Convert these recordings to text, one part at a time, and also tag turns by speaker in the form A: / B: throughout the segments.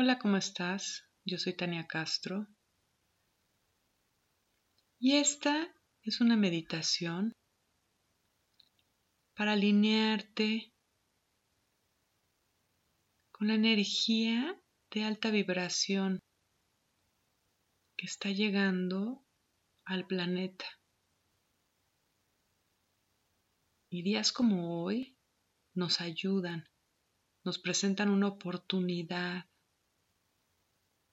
A: Hola, ¿cómo estás? Yo soy Tania Castro. Y esta es una meditación para alinearte con la energía de alta vibración que está llegando al planeta. Y días como hoy nos ayudan, nos presentan una oportunidad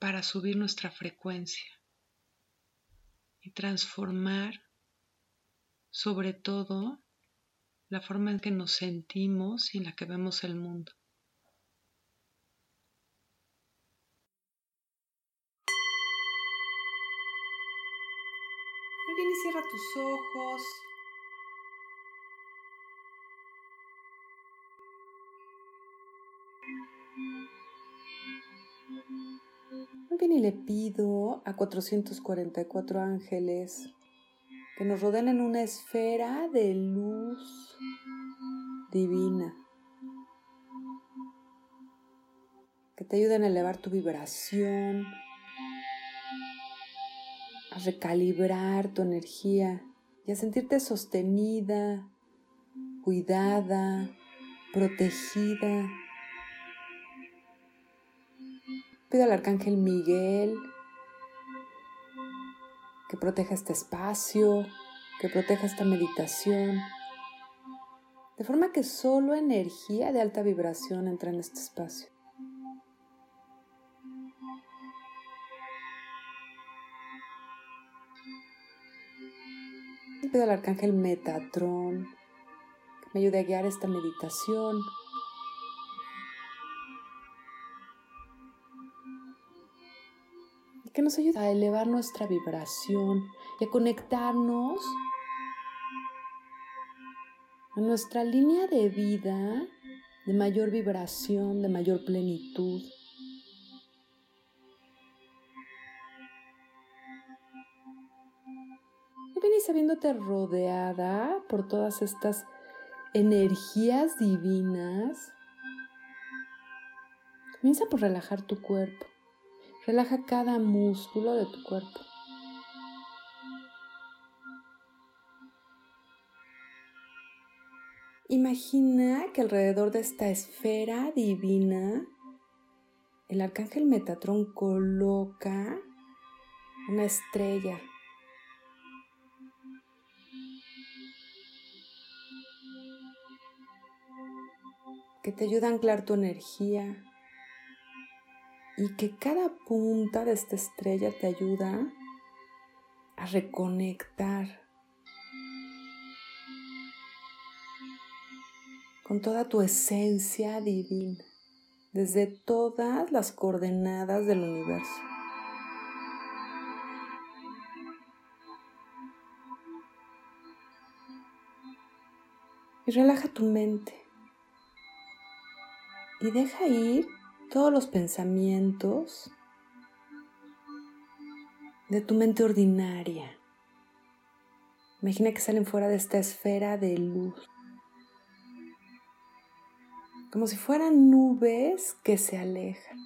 A: para subir nuestra frecuencia y transformar sobre todo la forma en que nos sentimos y en la que vemos el mundo.
B: Y cierra tus ojos. Bien y le pido a 444 ángeles que nos rodeen en una esfera de luz divina. Que te ayuden a elevar tu vibración, a recalibrar tu energía y a sentirte sostenida, cuidada, protegida. Pido al arcángel Miguel que proteja este espacio, que proteja esta meditación, de forma que solo energía de alta vibración entra en este espacio. Pido al arcángel Metatron que me ayude a guiar esta meditación. Que nos ayude a elevar nuestra vibración y a conectarnos a nuestra línea de vida de mayor vibración, de mayor plenitud. Y sabiéndote rodeada por todas estas energías divinas, comienza por relajar tu cuerpo. Relaja cada músculo de tu cuerpo. Imagina que alrededor de esta esfera divina, el arcángel Metatrón coloca una estrella. que te ayuda a anclar tu energía y que cada punta de esta estrella te ayuda a reconectar con toda tu esencia divina, desde todas las coordenadas del universo. Y relaja tu mente. Y deja ir todos los pensamientos de tu mente ordinaria. Imagina que salen fuera de esta esfera de luz como si fueran nubes que se alejan.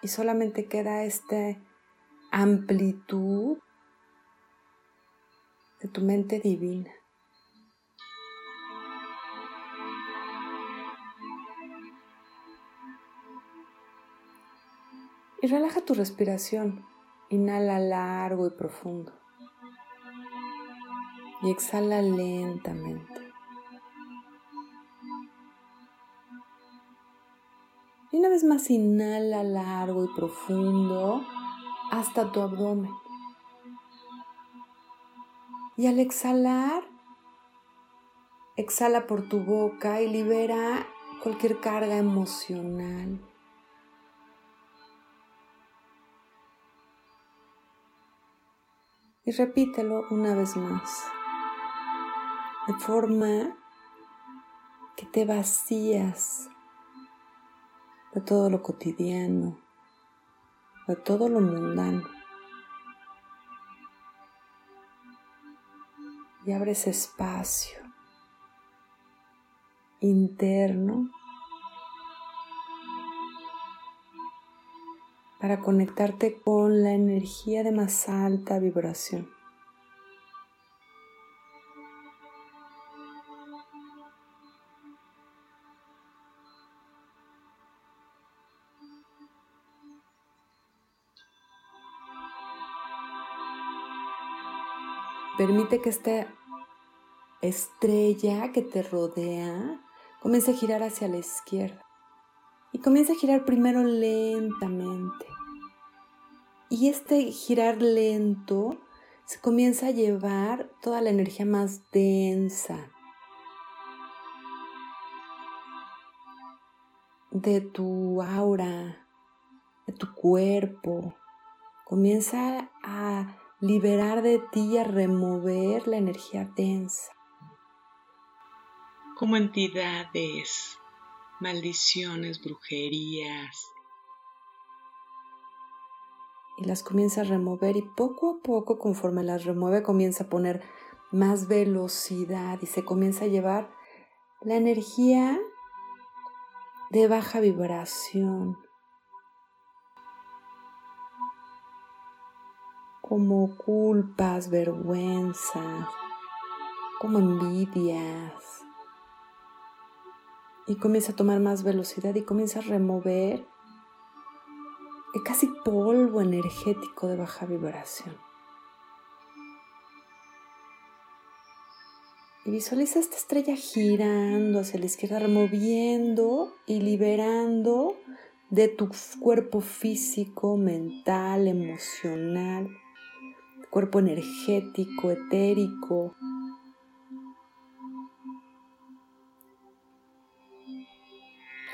B: Y solamente queda esta amplitud de tu mente divina. Relaja tu respiración. Inhala largo y profundo y exhala lentamente. Y una vez más inhala largo y profundo hasta tu abdomen. Y al exhalar, exhala por tu boca y libera cualquier carga emocional. Y repítelo una vez más de forma que te vacías de todo lo cotidiano, de todo lo mundano. Y abres espacio interno para conectarte con la energía de más alta vibración. Permite que esta estrella que te rodea comience a girar hacia la izquierda. Y comienza a girar primero lentamente. Y este girar lento se comienza a llevar toda la energía más densa de tu aura, de tu cuerpo. Comienza a liberar de ti, a remover la energía densa.
A: Como entidades, maldiciones, brujerías.
B: Y las comienza a remover y poco a poco conforme las remueve comienza a poner más velocidad y se comienza a llevar la energía de baja vibración, como culpas, vergüenzas, como envidias. Y comienza a tomar más velocidad y comienza a remover casi polvo energético de baja vibración. Y visualiza esta estrella girando hacia la izquierda, removiendo y liberando de tu cuerpo físico, mental, emocional, cuerpo energético, etérico.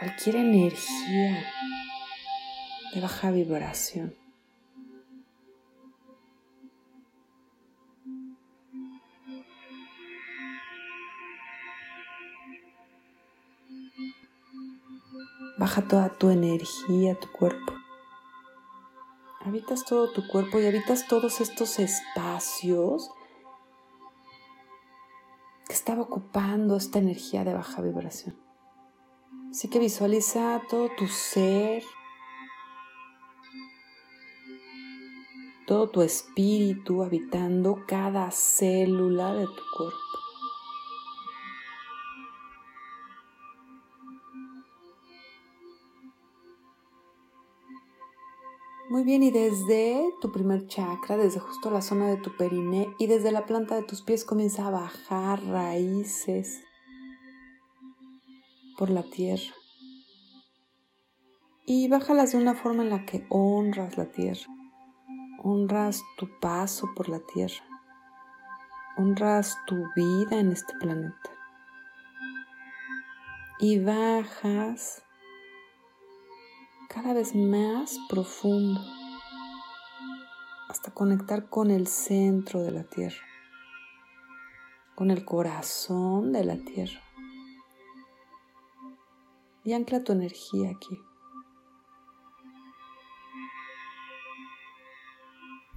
B: Cualquier energía de baja vibración. Baja toda tu energía, tu cuerpo. Habitas todo tu cuerpo y habitas todos estos espacios que estaba ocupando esta energía de baja vibración. Así que visualiza todo tu ser, todo tu espíritu habitando cada célula de tu cuerpo. Muy bien, y desde tu primer chakra, desde justo la zona de tu periné y desde la planta de tus pies comienza a bajar raíces por la tierra. Y bájalas de una forma en la que honras la tierra, honras tu paso por la tierra, honras tu vida en este planeta. Y bajas cada vez más profundo hasta conectar con el centro de la tierra, con el corazón de la tierra. Y ancla tu energía aquí.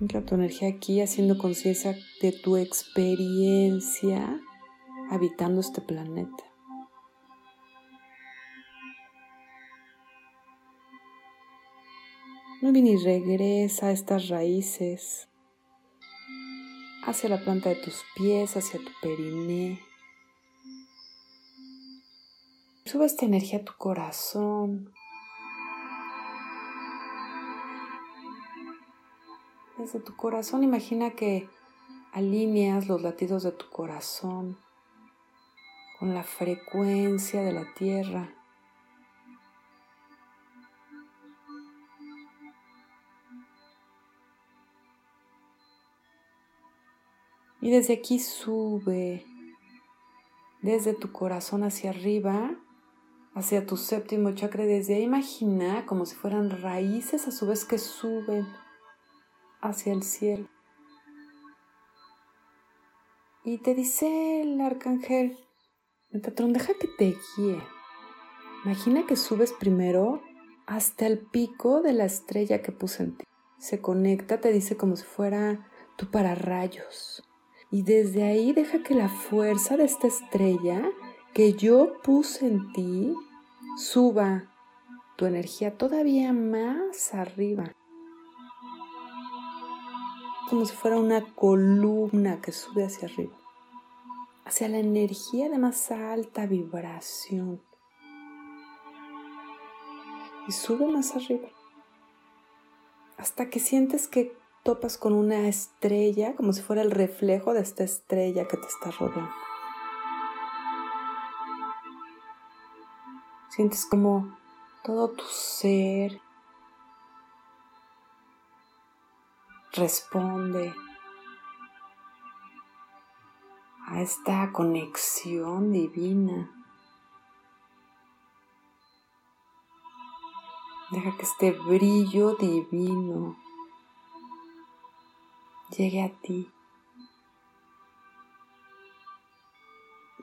B: Ancla tu energía aquí haciendo conciencia de tu experiencia habitando este planeta. Muy bien, y regresa a estas raíces hacia la planta de tus pies, hacia tu periné. Sube esta energía a tu corazón. Desde tu corazón imagina que alineas los latidos de tu corazón con la frecuencia de la tierra. Y desde aquí sube, desde tu corazón hacia arriba, hacia tu séptimo chakra. Desde ahí imagina como si fueran raíces a su vez que suben hacia el cielo. Y te dice el arcángel, Metatron, deja que te guíe. Imagina que subes primero hasta el pico de la estrella que puse en ti. Se conecta, te dice como si fuera tu pararrayos. Y desde ahí deja que la fuerza de esta estrella, que yo puse en ti suba tu energía todavía más arriba. Como si fuera una columna que sube hacia arriba. Hacia la energía de más alta vibración. Y sube más arriba. Hasta que sientes que topas con una estrella, como si fuera el reflejo de esta estrella que te está rodeando. Sientes como todo tu ser responde a esta conexión divina. Deja que este brillo divino llegue a ti.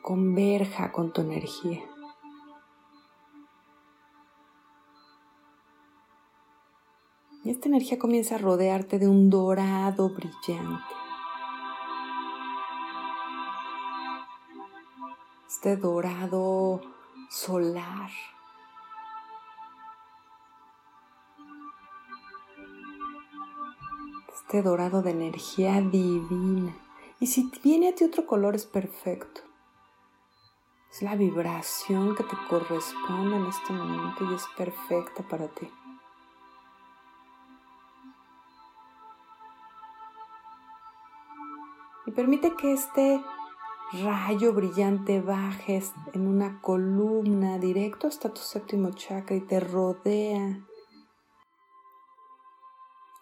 B: Converja con tu energía. Y esta energía comienza a rodearte de un dorado brillante. Este dorado solar. Este dorado de energía divina. Y si viene a ti otro color es perfecto. Es la vibración que te corresponde en este momento y es perfecta para ti. Permite que este rayo brillante baje en una columna directo hasta tu séptimo chakra y te rodea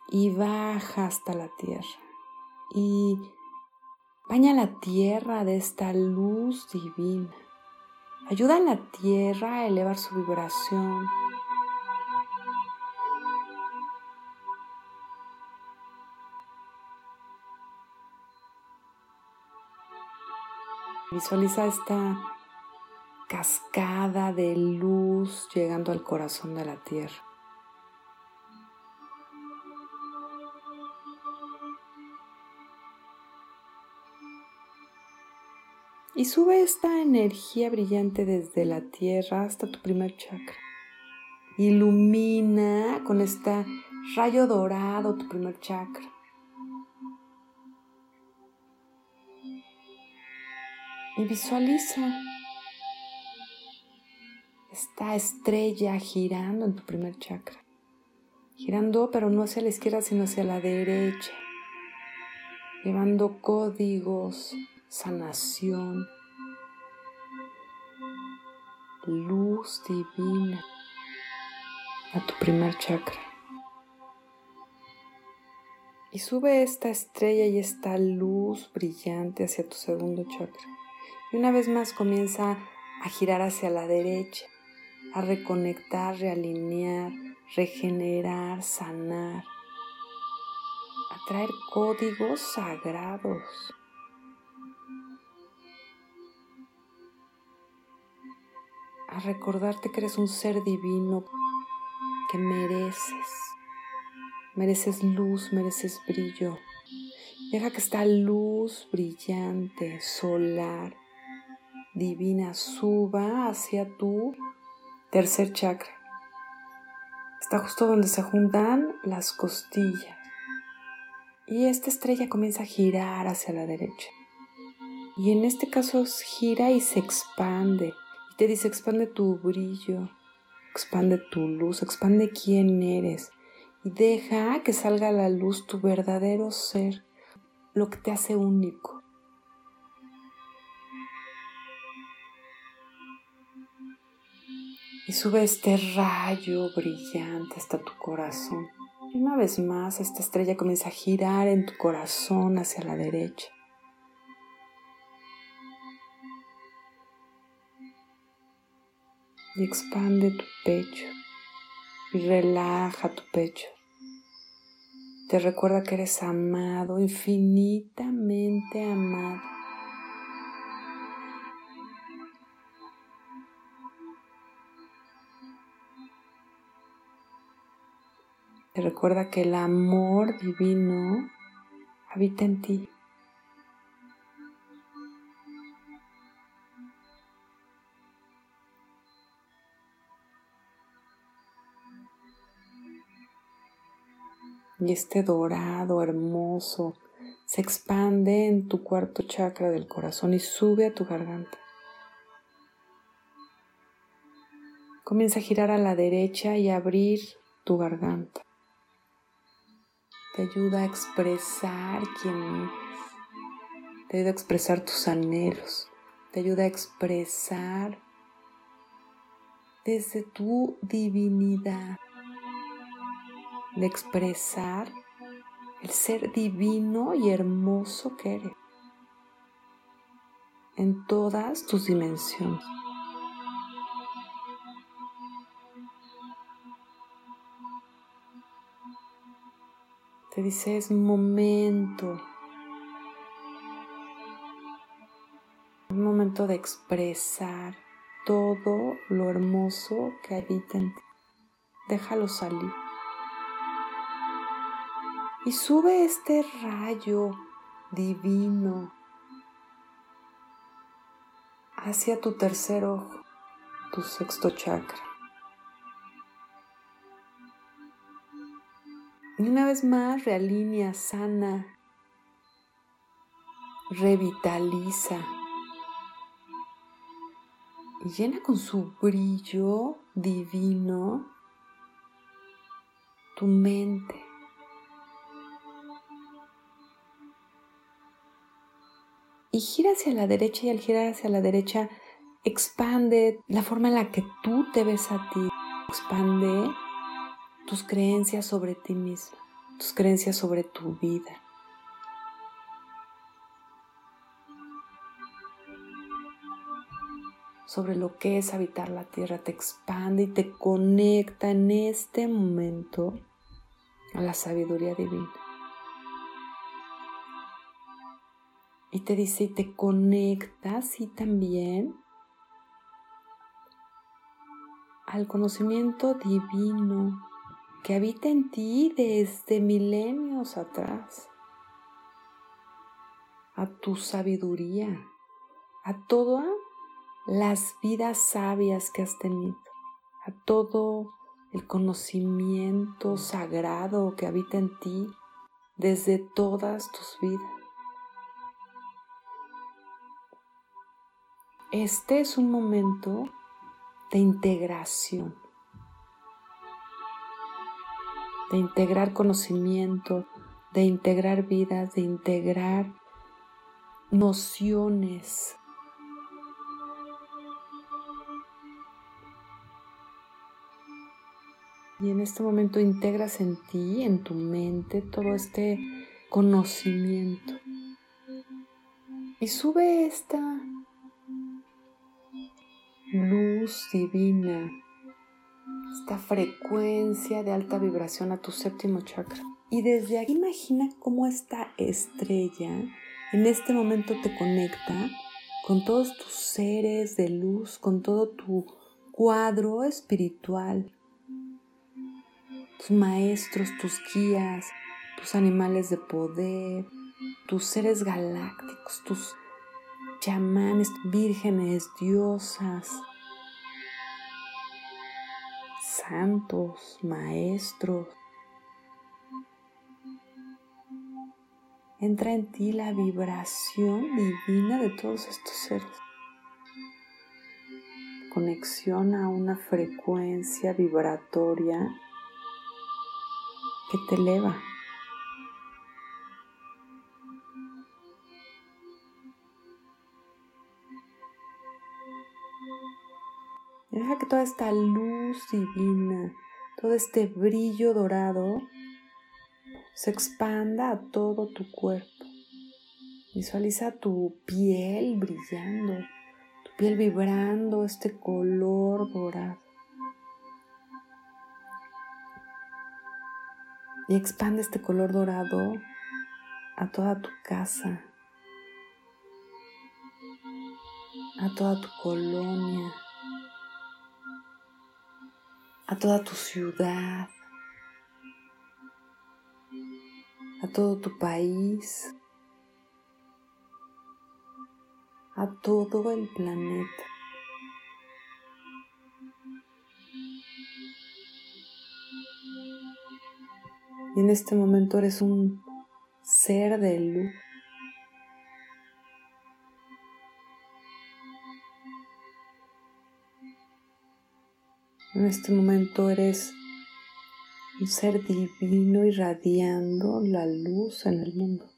B: y baja hasta la tierra y baña la tierra de esta luz divina. Ayuda a la tierra a elevar su vibración Visualiza esta cascada de luz llegando al corazón de la tierra. Y sube esta energía brillante desde la tierra hasta tu primer chakra. Ilumina con este rayo dorado tu primer chakra. Visualiza esta estrella girando en tu primer chakra. Girando, pero no hacia la izquierda, sino hacia la derecha. Llevando códigos, sanación, luz divina a tu primer chakra. Y sube esta estrella y esta luz brillante hacia tu segundo chakra. Y una vez más comienza a girar hacia la derecha, a reconectar, realinear, regenerar, sanar, a traer códigos sagrados. A recordarte que eres un ser divino que mereces. Mereces luz, mereces brillo. Deja que esta luz brillante, solar, divina suba hacia tu tercer chakra. Está justo donde se juntan las costillas. Y esta estrella comienza a girar hacia la derecha. Y en este caso gira y se expande. Y te dice, expande tu brillo, expande tu luz, expande quién eres. Y deja que salga a la luz tu verdadero ser, lo que te hace único. Y sube este rayo brillante hasta tu corazón. Y una vez más esta estrella comienza a girar en tu corazón hacia la derecha. Y expande tu pecho y relaja tu pecho. Te recuerda que eres amado, infinitamente amado. Te recuerda que el amor divino habita en ti. Y este dorado hermoso se expande en tu cuarto chakra del corazón y sube a tu garganta. Comienza a girar a la derecha y a abrir tu garganta. Te ayuda a expresar quién eres. Te ayuda a expresar tus anhelos. Te ayuda a expresar desde tu divinidad. De expresar el ser divino y hermoso que eres en todas tus dimensiones. Dice es momento. Un momento de expresar todo lo hermoso que habita en ti. Déjalo salir. Y sube este rayo divino hacia tu tercer ojo, tu sexto chakra. Y una vez más realinea, sana, revitaliza y llena con su brillo divino tu mente. Y gira hacia la derecha y al girar hacia la derecha expande la forma en la que tú te ves a ti. Expande tus creencias sobre ti mismo, tus creencias sobre tu vida. sobre lo que es habitar la tierra, te expande y te conecta en este momento a la sabiduría divina. Y te dice, y te conectas y también al conocimiento divino que habita en ti desde milenios atrás, a tu sabiduría, a todas las vidas sabias que has tenido, a todo el conocimiento sagrado que habita en ti desde todas tus vidas. Este es un momento de integración de integrar conocimiento, de integrar vidas, de integrar nociones. Y en este momento integras en ti, en tu mente, todo este conocimiento. Y sube esta luz divina esta frecuencia de alta vibración a tu séptimo chakra. Y desde aquí imagina cómo esta estrella en este momento te conecta con todos tus seres de luz, con todo tu cuadro espiritual, tus maestros, tus guías, tus animales de poder, tus seres galácticos, tus chamanes, vírgenes, diosas, santos, maestros. Entra en ti la vibración divina de todos estos seres. Conexión a una frecuencia vibratoria que te eleva. Deja que toda esta luz divina, todo este brillo dorado se expanda a todo tu cuerpo. Visualiza tu piel brillando, tu piel vibrando este color dorado. Y expande este color dorado a toda tu casa, a toda tu colonia, a toda tu ciudad, a todo tu país, a todo el planeta. Y en este momento eres un ser de luz. En este momento eres un ser divino irradiando la luz en el mundo.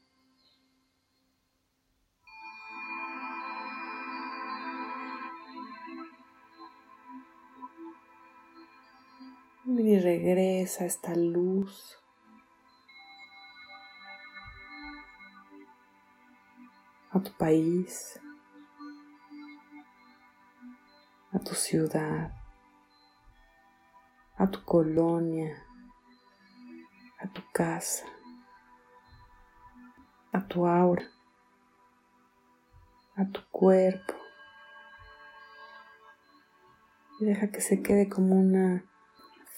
B: Y regresa esta luz. a tu país, a tu ciudad, a tu colonia, a tu casa, a tu aura, a tu cuerpo. Y deja que se quede como una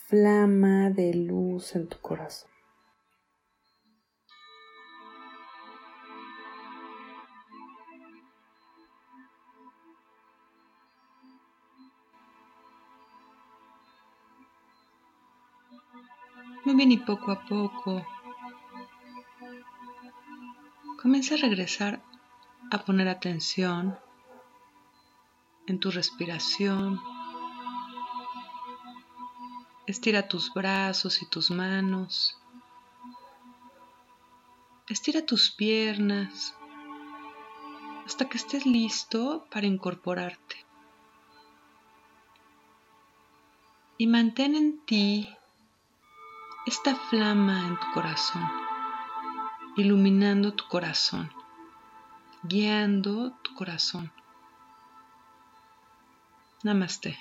B: flama de luz en tu corazón.
A: Muy bien y poco a poco comienza a regresar a poner atención en tu respiración. Estira tus brazos y tus manos. Estira tus piernas hasta que estés listo para incorporarte. Y mantén en ti esta flama en tu corazón, iluminando tu corazón, guiando tu corazón. Namaste.